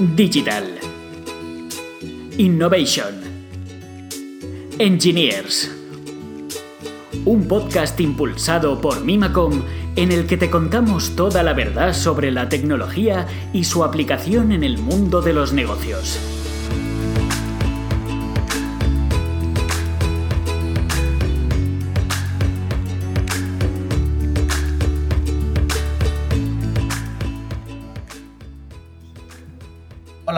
Digital. Innovation. Engineers. Un podcast impulsado por Mimacom en el que te contamos toda la verdad sobre la tecnología y su aplicación en el mundo de los negocios.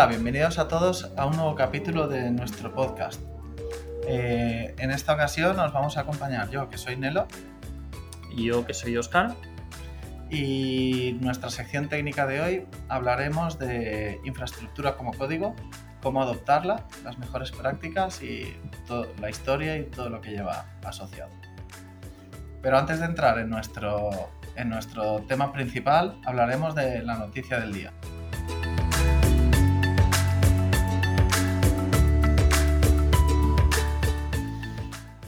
Hola, bienvenidos a todos a un nuevo capítulo de nuestro podcast. Eh, en esta ocasión nos vamos a acompañar yo, que soy Nelo, Y yo, que soy Oscar. y nuestra sección técnica de hoy hablaremos de infraestructura como código, cómo adoptarla, las mejores prácticas y la historia y todo lo que lleva asociado. Pero antes de entrar en nuestro, en nuestro tema principal, hablaremos de la noticia del día.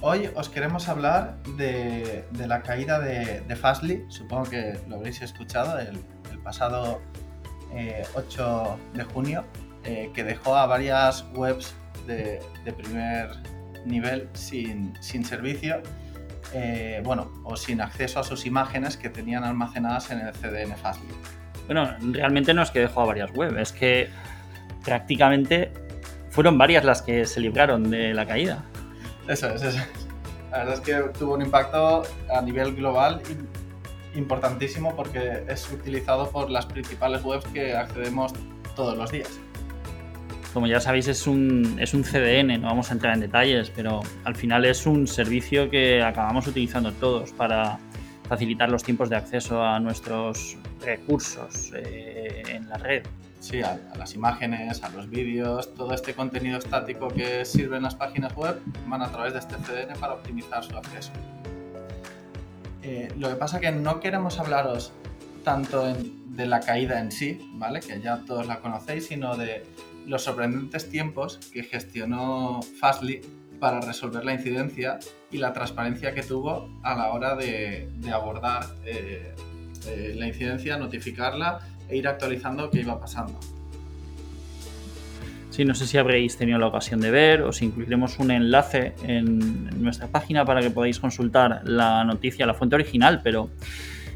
Hoy os queremos hablar de, la caída de, de Fastly. Supongo que lo habréis escuchado el, pasado eh, 8 de junio, eh, que dejó a varias webs de, primer nivel sin, sin servicio, eh, bueno, o sin acceso a sus imágenes que tenían almacenadas en el CDN Fastly. Bueno, realmente no es que dejó a varias web, es que prácticamente fueron varias las que se libraron de la caída. Eso es, eso es. La verdad es que tuvo un impacto a nivel global im- importantísimo porque es utilizado por las principales webs que accedemos todos los días. Como ya sabéis, es un, es un CDN, no vamos a entrar en detalles, pero al final es un servicio que acabamos utilizando todos para facilitar los tiempos de acceso a nuestros recursos eh, en la red. Sí, a, a las imágenes, a los vídeos, todo este contenido estático que sirve en las páginas web van a través de este CDN para optimizar su acceso. Eh, lo que pasa que no queremos hablaros tanto en- de la caída en sí, ¿vale? Que ya todos la conocéis, sino de los sorprendentes tiempos que gestionó Fastly para resolver la incidencia y la transparencia que tuvo a la hora de, de abordar eh, eh, la incidencia, notificarla e ir actualizando qué iba pasando. Sí, no sé si habréis tenido la ocasión de ver, os incluiremos un enlace en nuestra página para que podáis consultar la noticia, la fuente original, pero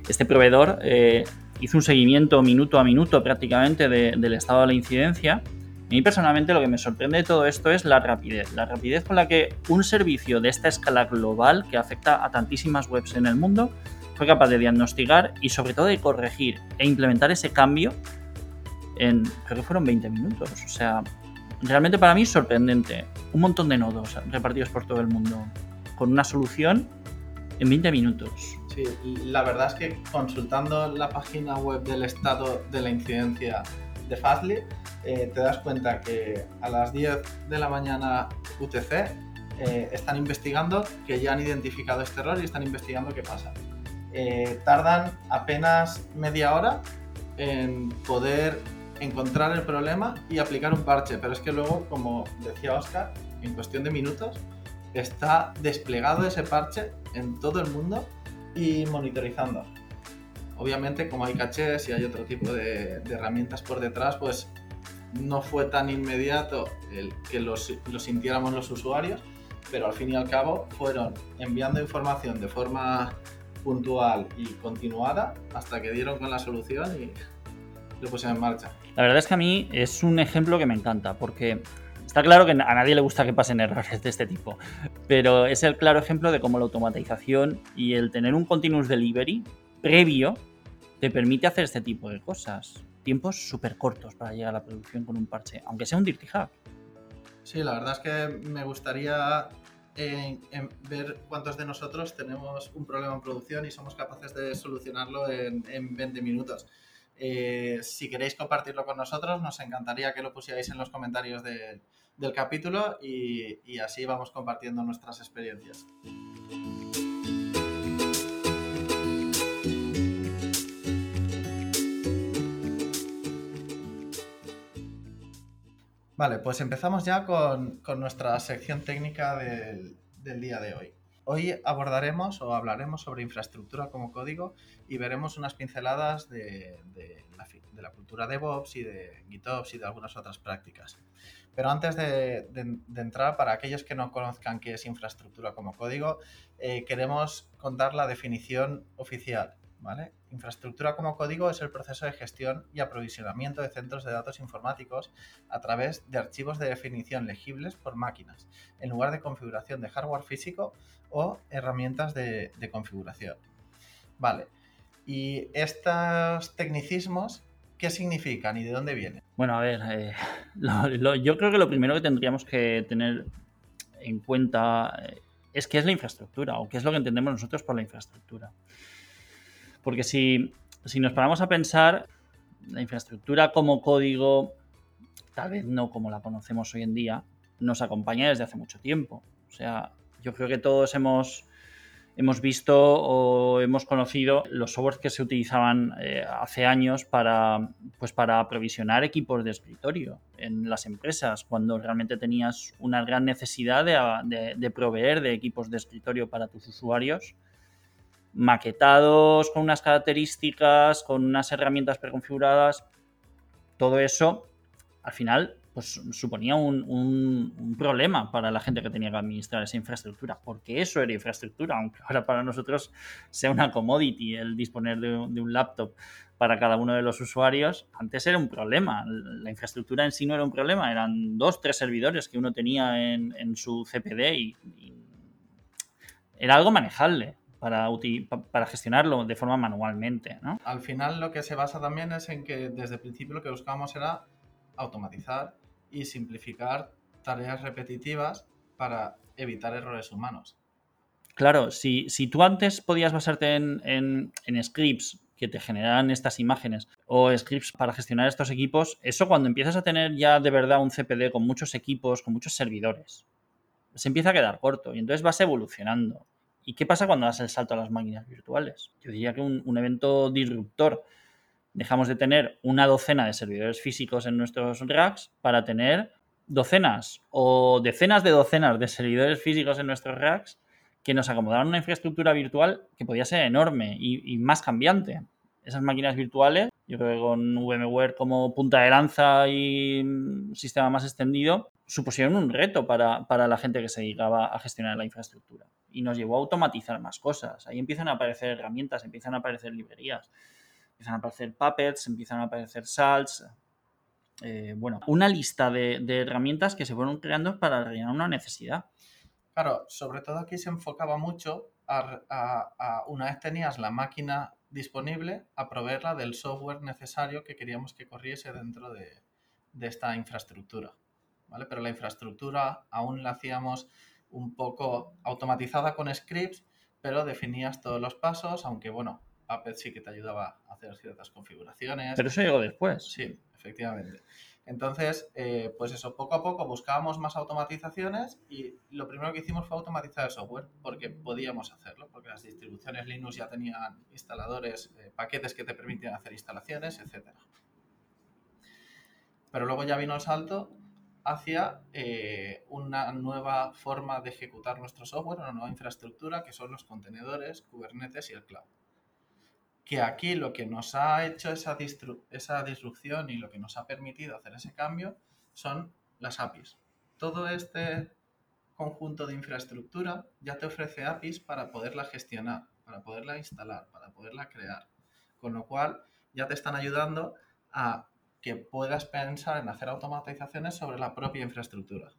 este proveedor eh, hizo un seguimiento minuto a minuto prácticamente de- del estado de la incidencia. A mí personalmente lo que me sorprende de todo esto es la rapidez, la rapidez con la que un servicio de esta escala global que afecta a tantísimas webs en el mundo fue capaz de diagnosticar y sobre todo de corregir e implementar ese cambio en, creo que fueron 20 minutos. O sea, realmente para mí sorprendente. Un montón de nodos repartidos por todo el mundo con una solución en 20 minutos. Sí, la verdad es que consultando la página web del estado de la incidencia de Fastly, eh, te das cuenta que a las 10 de la mañana UTC eh, están investigando que ya han identificado este error y están investigando qué pasa. Eh, tardan apenas media hora en poder encontrar el problema y aplicar un parche, pero es que luego, como decía Oscar, en cuestión de minutos está desplegado ese parche en todo el mundo y monitorizando. Obviamente, como hay cachés y hay otro tipo de, de herramientas por detrás, pues no fue tan inmediato el que lo, si- lo sintiéramos los usuarios, pero al fin y al cabo fueron enviando información de forma puntual y continuada hasta que dieron con la solución y lo pusieron en marcha. La verdad es que a mí es un ejemplo que me encanta, porque está claro que a nadie le gusta que pasen errores de este tipo, pero es el claro ejemplo de cómo la automatización y el tener un continuous delivery previo te permite hacer este tipo de cosas. Tiempos súper cortos para llegar a la producción con un parche, aunque sea un dirty hack. Sí, la verdad es que me gustaría en ver cuántos de nosotros tenemos un problema en producción y somos capaces de solucionarlo en, en 20 minutos. Eh, si queréis compartirlo con nosotros, nos encantaría que lo pusierais en los comentarios de- del capítulo y así vamos compartiendo nuestras experiencias. Vale, pues empezamos ya con, con nuestra sección técnica del, del día de hoy. Hoy abordaremos o hablaremos sobre infraestructura como código y veremos unas pinceladas de, la, cultura DevOps y de GitOps y de algunas otras prácticas. Pero antes de, entrar, para aquellos que no conozcan qué es infraestructura como código, eh, queremos contar la definición oficial. Infraestructura como código es el proceso de gestión y aprovisionamiento de centros de datos informáticos a través de archivos de definición legibles por máquinas, en lugar de configuración de hardware físico o herramientas de, configuración. Vale. ¿Y estos tecnicismos qué significan y de dónde vienen? Bueno, a ver, eh, yo creo que lo primero que tendríamos que tener en cuenta eh, es qué es la infraestructura o qué es lo que entendemos nosotros por la infraestructura. Porque si, nos paramos a pensar, la infraestructura como código, tal vez no como la conocemos hoy en día, nos acompaña desde hace mucho tiempo. O sea, yo creo que todos hemos, hemos visto o hemos conocido los softwares que se utilizaban eh, hace años para, pues para aprovisionar equipos de escritorio en las empresas, cuando realmente tenías una gran necesidad de proveer de equipos de escritorio para tus usuarios maquetados con unas características, con unas herramientas preconfiguradas, todo eso al final pues suponía un, problema para la gente que tenía que administrar esa infraestructura, porque eso era infraestructura, aunque ahora para nosotros sea una commodity el disponer de, un laptop para cada uno de los usuarios, antes era un problema. La infraestructura en sí no era un problema, eran dos, tres servidores que uno tenía en, su CPD y era algo manejable para, para gestionarlo de forma manualmente. ¿no? Al final lo que se basa también es en que desde el principio lo que buscábamos era automatizar y simplificar tareas repetitivas para evitar errores humanos. Claro, si, si tú antes podías basarte en, en, en scripts que te generan estas imágenes o scripts para gestionar estos equipos, eso cuando empiezas a tener ya de verdad un CPD con muchos equipos, con muchos servidores, se empieza a quedar corto y entonces vas evolucionando. ¿Y qué pasa cuando das el salto a las máquinas virtuales? Yo diría que un, evento disruptor. Dejamos de tener una docena de servidores físicos en nuestros racks para tener docenas o decenas de docenas de servidores físicos en nuestros racks que nos acomodaron una infraestructura virtual que podía ser enorme y, más cambiante. Esas máquinas virtuales, yo creo que con VMware como punta de lanza y sistema más extendido, supusieron un reto para, para la gente que se dedicaba a gestionar la infraestructura y nos llevó a automatizar más cosas. Ahí empiezan a aparecer herramientas, empiezan a aparecer librerías, empiezan a aparecer puppets, empiezan a aparecer salts. Eh, bueno, una lista de, herramientas que se fueron creando para rellenar una necesidad. Claro, sobre todo aquí se enfocaba mucho a, una vez tenías la máquina disponible, a proveerla del software necesario que queríamos que corriese dentro de, de esta infraestructura. ¿vale? Pero la infraestructura aún la hacíamos un poco automatizada con scripts, pero definías todos los pasos, aunque bueno, Puppet sí que te ayudaba a hacer ciertas configuraciones. Pero eso llegó después. Sí, efectivamente. Entonces, eh, pues eso, poco a poco buscábamos más automatizaciones y lo primero que hicimos fue automatizar el software, porque podíamos hacerlo, porque las distribuciones Linux ya tenían instaladores, eh, paquetes que te permitían hacer instalaciones, etc. Pero luego ya vino el salto hacia eh, una nueva forma de ejecutar nuestro software, una nueva infraestructura que son los contenedores, Kubernetes y el cloud. Que aquí lo que nos ha hecho esa, esa disrupción y lo que nos ha permitido hacer ese cambio son las APIs. Todo este conjunto de infraestructura ya te ofrece APIs para poderla gestionar, para poderla instalar, para poderla crear. Con lo cual ya te están ayudando a que puedas pensar en hacer automatizaciones sobre la propia infraestructura.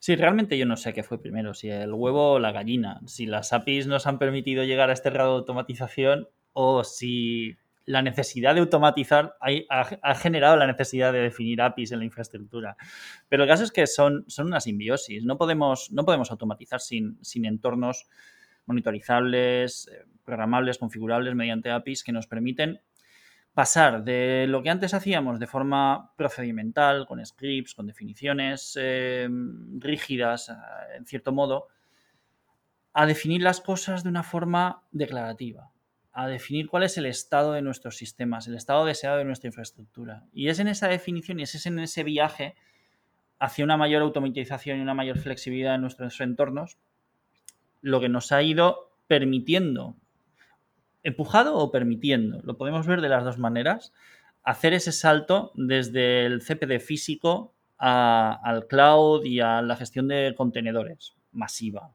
Sí, realmente yo no sé qué fue primero, si el huevo o la gallina, si las APIs nos han permitido llegar a este grado de automatización o si la necesidad de automatizar ha, generado la necesidad de definir APIs en la infraestructura. Pero el caso es que son, son una simbiosis, no podemos, no podemos automatizar sin, sin entornos monitorizables, eh, programables, configurables mediante APIs que nos permiten pasar de lo que antes hacíamos de forma procedimental, con scripts, con definiciones em, rígidas, en cierto modo, a definir las cosas de una forma declarativa, a definir cuál es el estado de nuestros sistemas, el estado deseado de nuestra infraestructura. Y es en esa definición y es en ese viaje hacia una mayor automatización y una mayor flexibilidad en nuestros entornos lo que nos ha ido permitiendo, empujado o permitiendo, lo podemos ver de las dos maneras, hacer ese salto desde el CPD físico al cloud y a la gestión de contenedores masiva.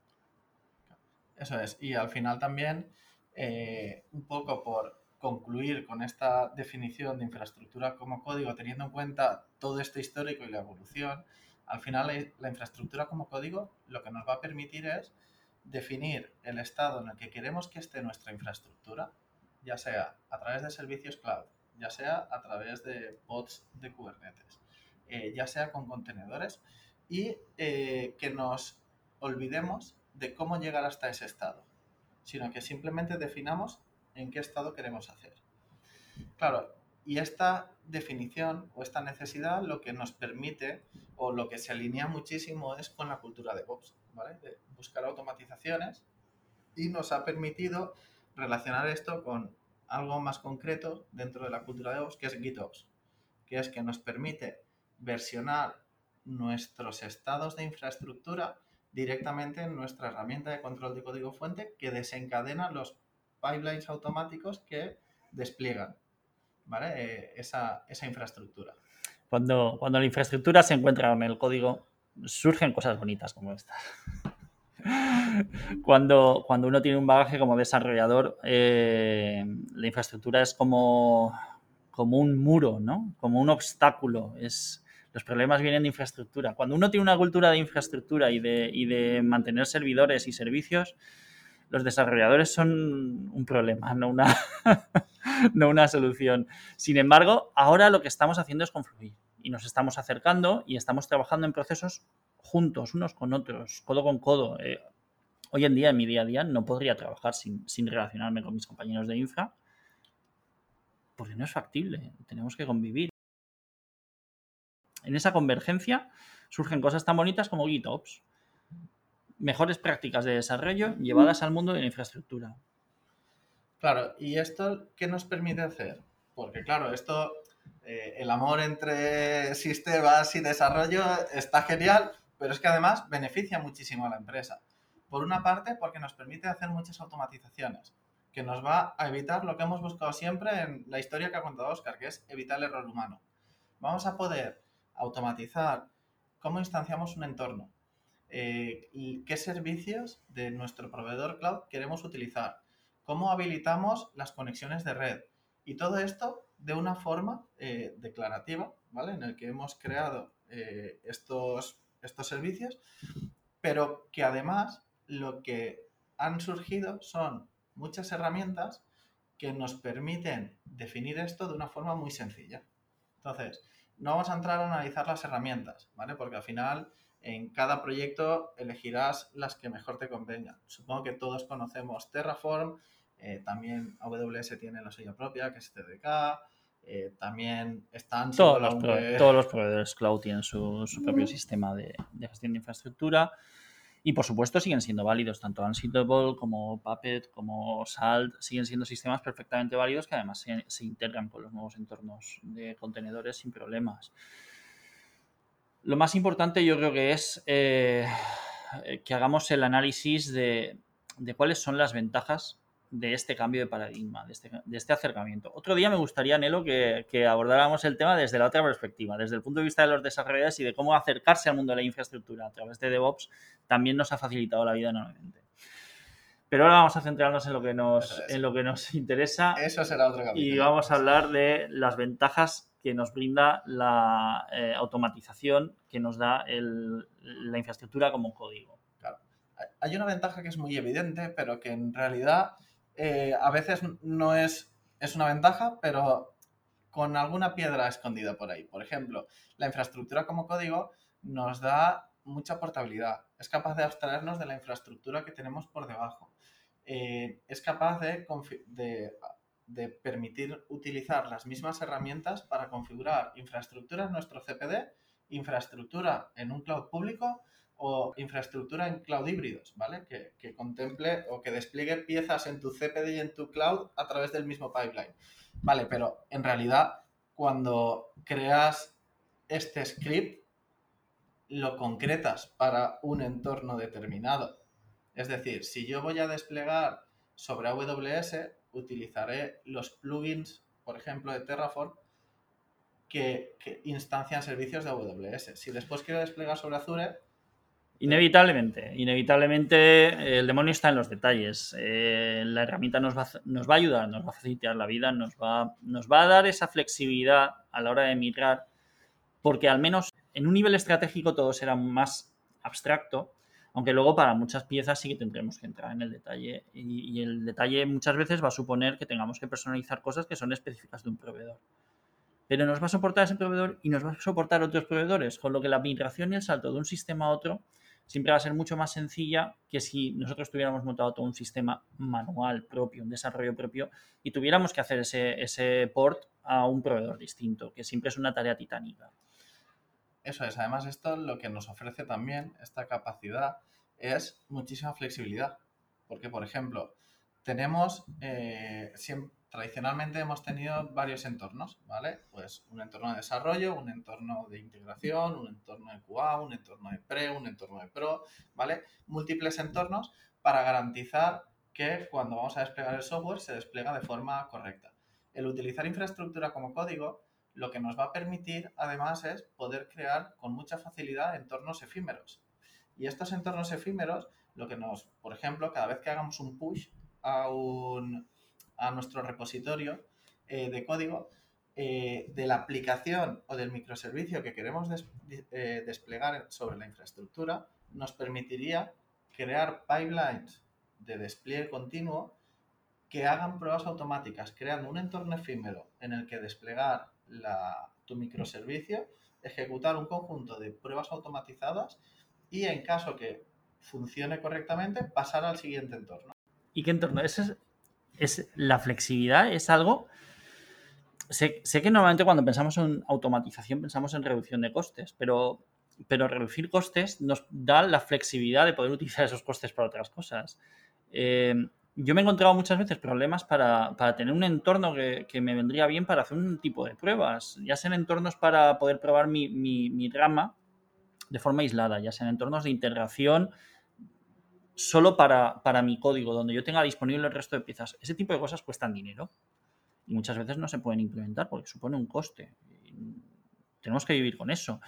Eso es. Y al final también, eh, un poco por concluir con esta definición de infraestructura como código, teniendo en cuenta todo este histórico y la evolución, al final la infraestructura como código lo que nos va a permitir es definir el estado en el que queremos que esté nuestra infraestructura, ya sea a través de servicios cloud, ya sea a través de pods de Kubernetes, eh, ya sea con contenedores, y eh, que nos olvidemos de cómo llegar hasta ese estado, sino que simplemente definamos en qué estado queremos hacer. Claro, y esta definición o esta necesidad lo que nos permite o lo que se alinea muchísimo es con la cultura de DevOps, ¿vale? De buscar automatizaciones y nos ha permitido relacionar esto con algo más concreto dentro de la cultura de DevOps que es GitOps, que es que nos permite versionar nuestros estados de infraestructura directamente en nuestra herramienta de control de código fuente que desencadena los pipelines automáticos que despliegan ¿vale? Eh, esa, infraestructura. Cuando, cuando la infraestructura se encuentra en el código, surgen cosas bonitas como esta. Cuando, cuando uno tiene un bagaje como desarrollador, eh, la infraestructura es como, como un muro, ¿no? Como un obstáculo. Es, los problemas vienen de infraestructura. Cuando uno tiene una cultura de infraestructura y de, y de mantener servidores y servicios, los desarrolladores son un problema, no una, no una solución. Sin embargo, ahora lo que estamos haciendo es confluir y nos estamos acercando y estamos trabajando en procesos juntos, unos con otros, codo con codo. Eh, hoy en día, en mi día a día, no podría trabajar sin, sin relacionarme con mis compañeros de infra porque no es factible, tenemos que convivir. En esa convergencia surgen cosas tan bonitas como GitOps mejores prácticas de desarrollo llevadas al mundo de la infraestructura. Claro, ¿y esto qué nos permite hacer? Porque claro, esto, eh, el amor entre sistemas y desarrollo está genial, pero es que además beneficia muchísimo a la empresa. Por una parte, porque nos permite hacer muchas automatizaciones, que nos va a evitar lo que hemos buscado siempre en la historia que ha contado Oscar, que es evitar el error humano. Vamos a poder automatizar cómo instanciamos un entorno, eh, qué servicios de nuestro proveedor cloud queremos utilizar, cómo habilitamos las conexiones de red y todo esto de una forma eh, declarativa, ¿vale? En el que hemos creado eh, estos, estos servicios, pero que además lo que han surgido son muchas herramientas que nos permiten definir esto de una forma muy sencilla. Entonces, no vamos a entrar a analizar las herramientas, ¿vale? Porque al final en cada proyecto elegirás las que mejor te convengan. Supongo que todos conocemos Terraform, eh, también AWS tiene la suya propia, que es TDK, eh, también están... Todos los, todos los proveedores cloud tienen su, propio sistema de, gestión de infraestructura. Y por supuesto siguen siendo válidos, tanto Ansible como Puppet como Salt siguen siendo sistemas perfectamente válidos que además se, se integran con los nuevos entornos de contenedores sin problemas. Lo más importante yo creo que es eh, que hagamos el análisis de, cuáles son las ventajas de este cambio de paradigma, este, de este, acercamiento. Otro día me gustaría, Nelo, que, que, abordáramos el tema desde la otra perspectiva, desde el punto de vista de los desarrolladores y de cómo acercarse al mundo de la infraestructura a través de DevOps también nos ha facilitado la vida enormemente. Pero ahora vamos a centrarnos en lo que nos, en lo que nos interesa. Eso será otro capítulo. Y vamos a hablar de las ventajas que nos brinda la eh, automatización que nos da la infraestructura como código. Claro. Hay una ventaja que es muy evidente, pero que en realidad eh, a veces no es, es una ventaja, pero con alguna piedra escondida por ahí. Por ejemplo, la infraestructura como código nos da mucha portabilidad. Es capaz de abstraernos de la infraestructura que tenemos por debajo. Eh, es capaz de, de de permitir utilizar las mismas herramientas para configurar infraestructura en nuestro CPD, infraestructura en un cloud público o infraestructura en cloud híbridos, ¿vale? Que, contemple o que despliegue piezas en tu CPD y en tu cloud a través del mismo pipeline. Vale, pero en realidad cuando creas este script, lo concretas para un entorno determinado Es decir, si yo voy a desplegar sobre AWS, utilizaré los plugins, por ejemplo, de Terraform, que, instancian servicios de AWS. Si después quiero desplegar sobre Azure, Inevitablemente, inevitablemente el demonio está en los detalles. Eh, la herramienta nos va, a ayudar, nos va a facilitar la vida, nos va, nos va a dar esa flexibilidad a la hora de migrar, porque al menos en un nivel estratégico todo será más abstracto, aunque luego para muchas piezas sí que tendremos que entrar en el detalle. Y, y el detalle muchas veces va a suponer que tengamos que personalizar cosas que son específicas de un proveedor pero nos va a soportar ese proveedor y nos va a soportar otros proveedores, con lo que la migración y el salto de un sistema a otro siempre va a ser mucho más sencilla que si nosotros tuviéramos montado todo un sistema manual propio, un desarrollo propio, y tuviéramos que hacer ese, ese port a un proveedor distinto, que siempre es una tarea titánica. Eso es, además esto lo que nos ofrece también, esta capacidad, es muchísima flexibilidad. Porque, por ejemplo, tenemos eh, siempre, tradicionalmente hemos tenido varios entornos, ¿vale? Pues un entorno de desarrollo, un entorno de integración, un entorno de QA, un entorno de pre, un entorno de pro, ¿vale? Múltiples entornos para garantizar que cuando vamos a desplegar el software se despliega de forma correcta. El utilizar infraestructura como código lo que nos va a permitir además es poder crear con mucha facilidad entornos efímeros. Y estos entornos efímeros, lo que nos, por ejemplo, cada vez que hagamos un push a un, a nuestro repositorio eh, de código eh, de la aplicación o del microservicio que queremos eh, desplegar sobre la infraestructura, nos permitiría crear pipelines de despliegue continuo que hagan pruebas automáticas, creando un entorno efímero en el que desplegar tu microservicio, ejecutar un conjunto de pruebas automatizadas y en caso que funcione correctamente, pasar al siguiente entorno. ¿Y qué entorno? Ese es es la flexibilidad es algo. Sé, que normalmente cuando pensamos en automatización pensamos en reducción de costes, pero, pero reducir costes nos da la flexibilidad de poder utilizar esos costes para otras cosas. Eh, yo me he encontrado muchas veces problemas para, tener un entorno que, me vendría bien para hacer un tipo de pruebas, ya sean entornos para poder probar mi, mi, mi rama de forma aislada, ya sean entornos de integración solo para, mi código, donde yo tenga disponible el resto de piezas. Ese tipo de cosas cuestan dinero y muchas veces no se pueden implementar porque supone un coste. Tenemos que vivir con eso.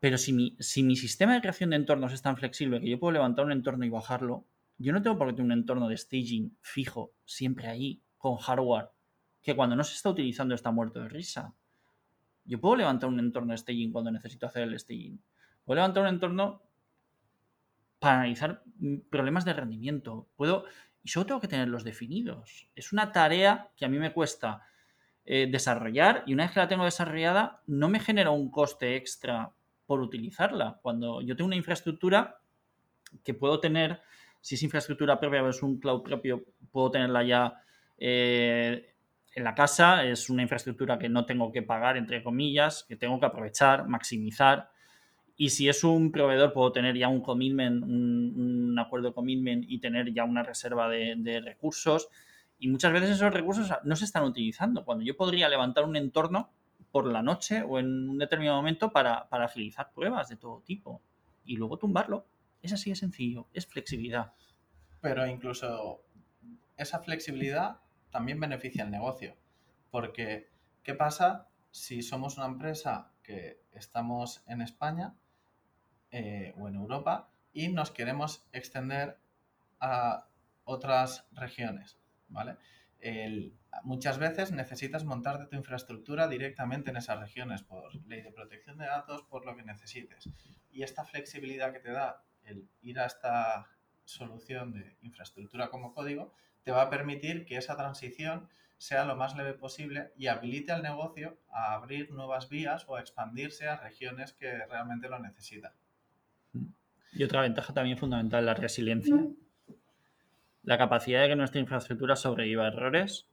Pero si mi, si mi sistema de creación de entornos es tan flexible que yo puedo levantar un entorno y bajarlo, yo no tengo por qué tener un entorno de staging fijo, siempre ahí, con hardware, que cuando no se está utilizando está muerto de risa. Yo puedo levantar un entorno de staging cuando necesito hacer el staging. Puedo levantar un entorno para analizar mm, problemas de rendimiento. Puedo, y solo tengo que tenerlos definidos. Es una tarea que a mí me cuesta eh, desarrollar y una vez que la tengo desarrollada no me genera un coste extra por utilizarla. Cuando yo tengo una infraestructura que puedo tener, si es infraestructura propia o es un cloud propio, puedo tenerla ya eh, en la casa. Es una infraestructura que no tengo que pagar, entre comillas, que tengo que aprovechar, maximizar y si es un proveedor, puedo tener ya un commitment, un, acuerdo de commitment y tener ya una reserva de, recursos. Y muchas veces esos recursos no se están utilizando. Cuando yo podría levantar un entorno por la noche o en un determinado momento para, para agilizar pruebas de todo tipo y luego tumbarlo. Es así de sencillo, es flexibilidad. Pero incluso esa flexibilidad también beneficia el negocio. Porque, ¿qué pasa si somos una empresa que estamos en España eh, o en Europa y nos queremos extender a otras regiones, ¿vale? muchas veces necesitas montarte tu infraestructura directamente en esas regiones por ley de protección de datos, por lo que necesites. Y esta flexibilidad que te da el ir a esta solución de infraestructura como código te va a permitir que esa transición sea lo más leve posible y habilite al negocio a abrir nuevas vías o a expandirse a regiones que realmente lo necesitan. Y otra ventaja también fundamental, la resiliencia. La capacidad de que nuestra infraestructura sobreviva a errores,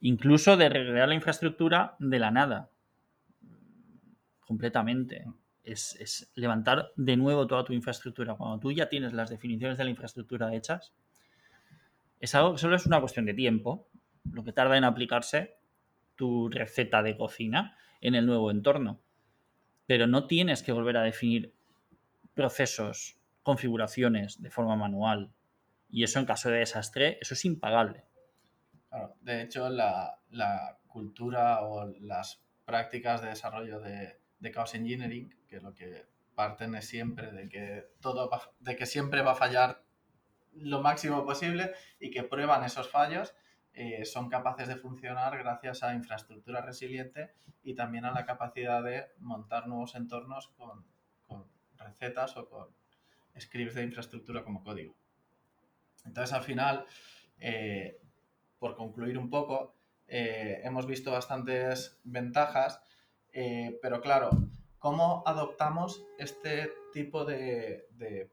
incluso de recrear la infraestructura de la nada, completamente. Es, levantar de nuevo toda tu infraestructura. Cuando tú ya tienes las definiciones de la infraestructura hechas, es algo que solo es una cuestión de tiempo, lo que tarda en aplicarse tu receta de cocina en el nuevo entorno. Pero no tienes que volver a definir procesos configuraciones de forma manual. Y eso en caso de desastre, eso es impagable. Claro, de hecho, la, cultura o las prácticas de desarrollo de, de Chaos Engineering, que lo que parten es siempre de que todo de que siempre va a fallar lo máximo posible y que prueban esos fallos, eh, son capaces de funcionar gracias a infraestructura resiliente y también a la capacidad de montar nuevos entornos con, recetas o con scripts de infraestructura como código. Entonces, al final, eh, por concluir un poco, eh, hemos visto bastantes ventajas, pero claro, ¿cómo adoptamos este tipo de,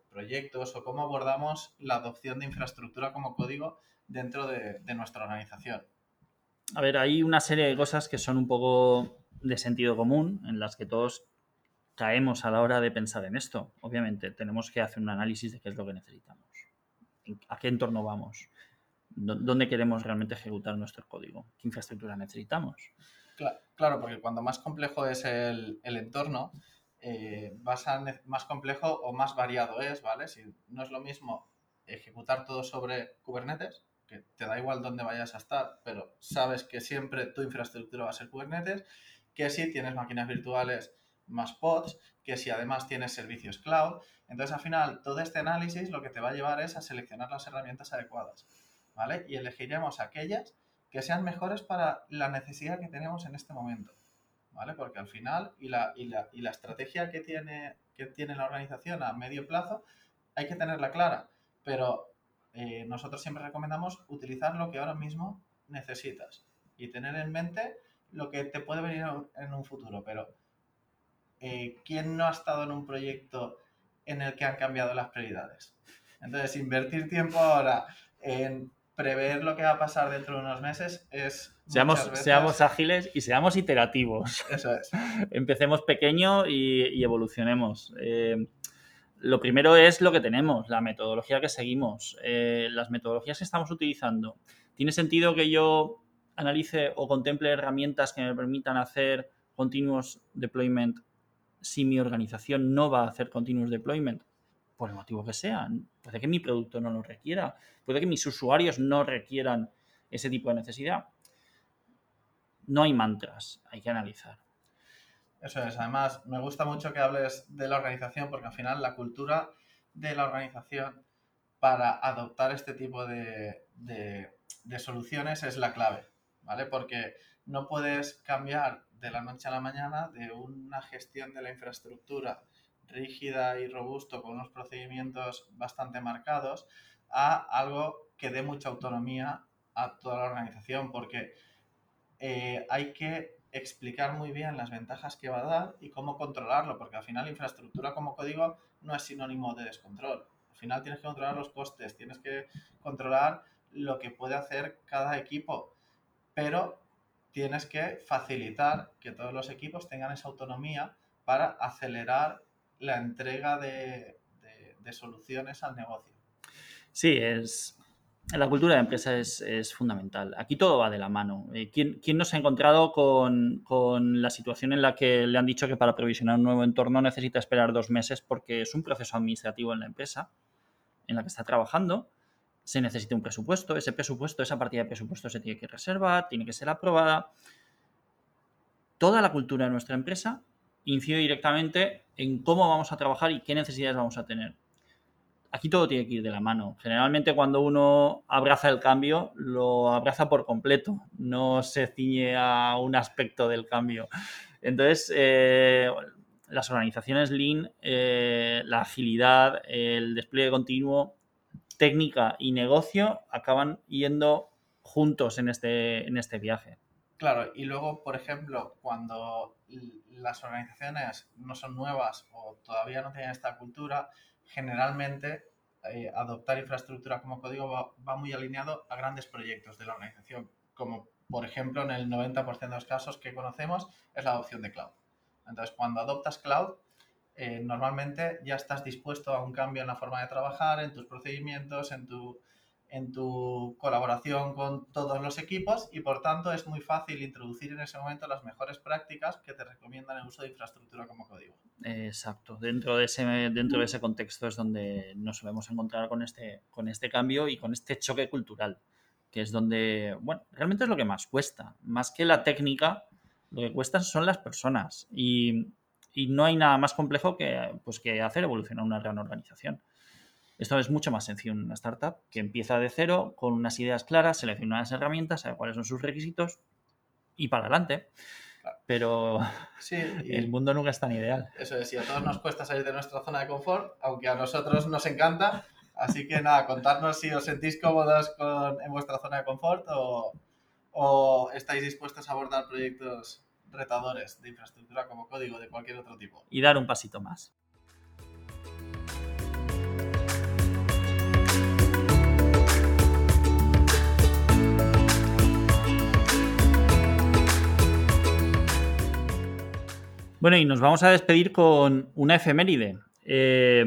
proyectos o cómo abordamos la adopción de infraestructura como código dentro de, nuestra organización? A ver, hay una serie de cosas que son un poco de sentido común, en las que todos caemos a la hora de pensar en esto. Obviamente, tenemos que hacer un análisis de qué es lo que necesitamos, a qué entorno vamos, dónde queremos realmente ejecutar nuestro código, qué infraestructura necesitamos. Claro, porque cuando más complejo es el, entorno, eh, más complejo o más variado es, ¿vale? Si no es lo mismo ejecutar todo sobre Kubernetes, que te da igual dónde vayas a estar, pero sabes que siempre tu infraestructura va a ser Kubernetes, que si tienes máquinas virtuales más pods, que si además tienes servicios cloud. Entonces, al final, todo este análisis lo que te va a llevar es a seleccionar las herramientas adecuadas, ¿vale? Y elegiremos aquellas que sean mejores para la necesidad que tenemos en este momento, ¿vale? Porque al final, y la, y la, y la estrategia que tiene, que tiene la organización a medio plazo, hay que tenerla clara, pero eh, nosotros siempre recomendamos utilizar lo que ahora mismo necesitas y tener en mente lo que te puede venir en un futuro, pero eh, ¿quién no ha estado en un proyecto en el que han cambiado las prioridades? Entonces, invertir tiempo ahora en prever lo que va a pasar dentro de unos meses es... Seamos, seamos ágiles y seamos iterativos. Eso es. Empecemos pequeño y, evolucionemos. Eh, lo primero es lo que tenemos, la metodología que seguimos, eh, las metodologías que estamos utilizando. ¿Tiene sentido que yo analice o contemple herramientas que me permitan hacer continuous deployment si mi organización no va a hacer continuous deployment? por el motivo que sea. Puede que mi producto no lo requiera, puede que mis usuarios no requieran ese tipo de necesidad. No hay mantras, hay que analizar. Eso es, además me gusta mucho que hables de la organización porque al final la cultura de la organización para adoptar este tipo de, de soluciones es la clave, ¿vale? Porque no puedes cambiar de la noche a la mañana de una gestión de la infraestructura rígida y robusto con unos procedimientos bastante marcados a algo que dé mucha autonomía a toda la organización porque eh, hay que explicar muy bien las ventajas que va a dar y cómo controlarlo, porque al final infraestructura como código no es sinónimo de descontrol. Al final tienes que controlar los costes, tienes que controlar lo que puede hacer cada equipo, pero tienes que facilitar que todos los equipos tengan esa autonomía para acelerar la entrega de, soluciones al negocio. Sí, es, la cultura de empresa es, fundamental. Aquí todo va de la mano. Eh, ¿Quién, quién no se ha encontrado con, la situación en la que le han dicho que para provisionar un nuevo entorno necesita esperar dos meses porque es un proceso administrativo en la empresa en la que está trabajando? Se necesita un presupuesto. Ese presupuesto, esa partida de presupuesto se tiene que reservar, tiene que ser aprobada. Toda la cultura de nuestra empresa incide directamente en cómo vamos a trabajar y qué necesidades vamos a tener. Aquí todo tiene que ir de la mano. Generalmente cuando uno abraza el cambio, lo abraza por completo, no se ciñe a un aspecto del cambio. Entonces, eh, las organizaciones Lean, eh, la agilidad, el despliegue continuo, técnica y negocio acaban yendo juntos en este, en este viaje. Claro, y luego, por ejemplo, cuando las organizaciones no son nuevas o todavía no tienen esta cultura, generalmente eh, adoptar infraestructura como código va, muy alineado a grandes proyectos de la organización, como por ejemplo en el 90% de los casos que conocemos es la adopción de cloud. Entonces, cuando adoptas cloud, eh, normalmente ya estás dispuesto a un cambio en la forma de trabajar, en tus procedimientos, en tu en tu colaboración con todos los equipos y por tanto es muy fácil introducir en ese momento las mejores prácticas que te recomiendan el uso de infraestructura como código. Exacto, dentro de ese, dentro de ese contexto es donde nos solemos encontrar con este, con este cambio y con este choque cultural, que es donde, bueno, realmente es lo que más cuesta, más que la técnica, lo que cuesta son las personas. Y, y no hay nada más complejo que, pues, que hacer evolucionar una gran organización. Esto es mucho más sencillo en una startup que empieza de cero con unas ideas claras, selecciona unas herramientas, sabe cuáles son sus requisitos y para adelante. Pero sí, el mundo nunca es tan ideal. Eso es, y a todos nos cuesta salir de nuestra zona de confort, aunque a nosotros nos encanta. Así que nada, contarnos si os sentís cómodos con, en vuestra zona de confort o, o estáis dispuestos a abordar proyectos retadores de infraestructura como código de cualquier otro tipo. Y dar un pasito más. Bueno, y nos vamos a despedir con una efeméride. Eh,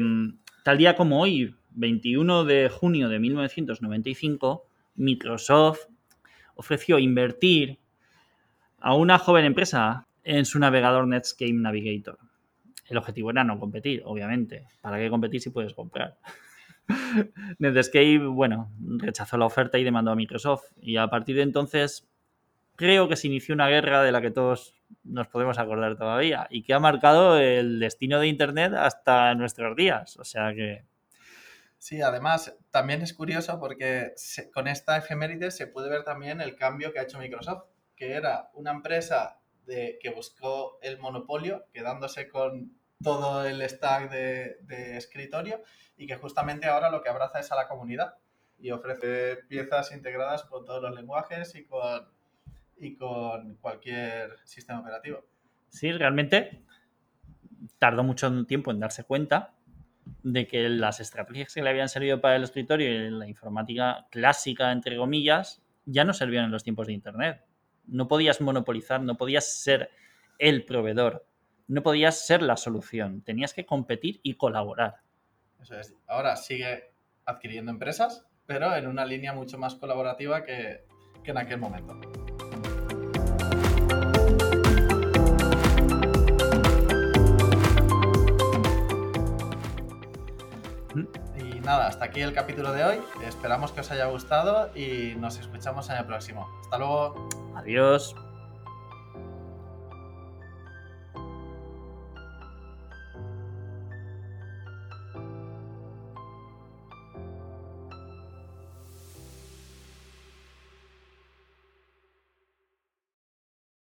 tal día como hoy, 21 de junio de 1995, Microsoft ofreció invertir a una joven empresa en su navegador Netscape Navigator. El objetivo era no competir, obviamente. ¿Para qué competir si puedes comprar? Netscape, bueno, rechazó la oferta y demandó a Microsoft. Y a partir de entonces, creo que se inició una guerra de la que todos nos podemos acordar todavía y que ha marcado el destino de Internet hasta nuestros días. O sea que... Sí, además también es curioso porque con esta efeméride se puede ver también el cambio que ha hecho Microsoft, que era una empresa que buscó el monopolio, quedándose con todo el stack de, de escritorio y que justamente ahora lo que abraza es a la comunidad y ofrece piezas integradas con todos los lenguajes y con y con cualquier sistema operativo. Sí, realmente tardó mucho tiempo en darse cuenta de que las estrategias que le habían servido para el escritorio y la informática clásica, entre comillas, ya no servían en los tiempos de Internet. No podías monopolizar, no podías ser el proveedor, no podías ser la solución, tenías que competir y colaborar. Eso es. Ahora sigue adquiriendo empresas, pero en una línea mucho más colaborativa que, que en aquel momento. Y nada, hasta aquí el capítulo de hoy. Esperamos que os haya gustado y nos escuchamos en el próximo. Hasta luego. Adiós.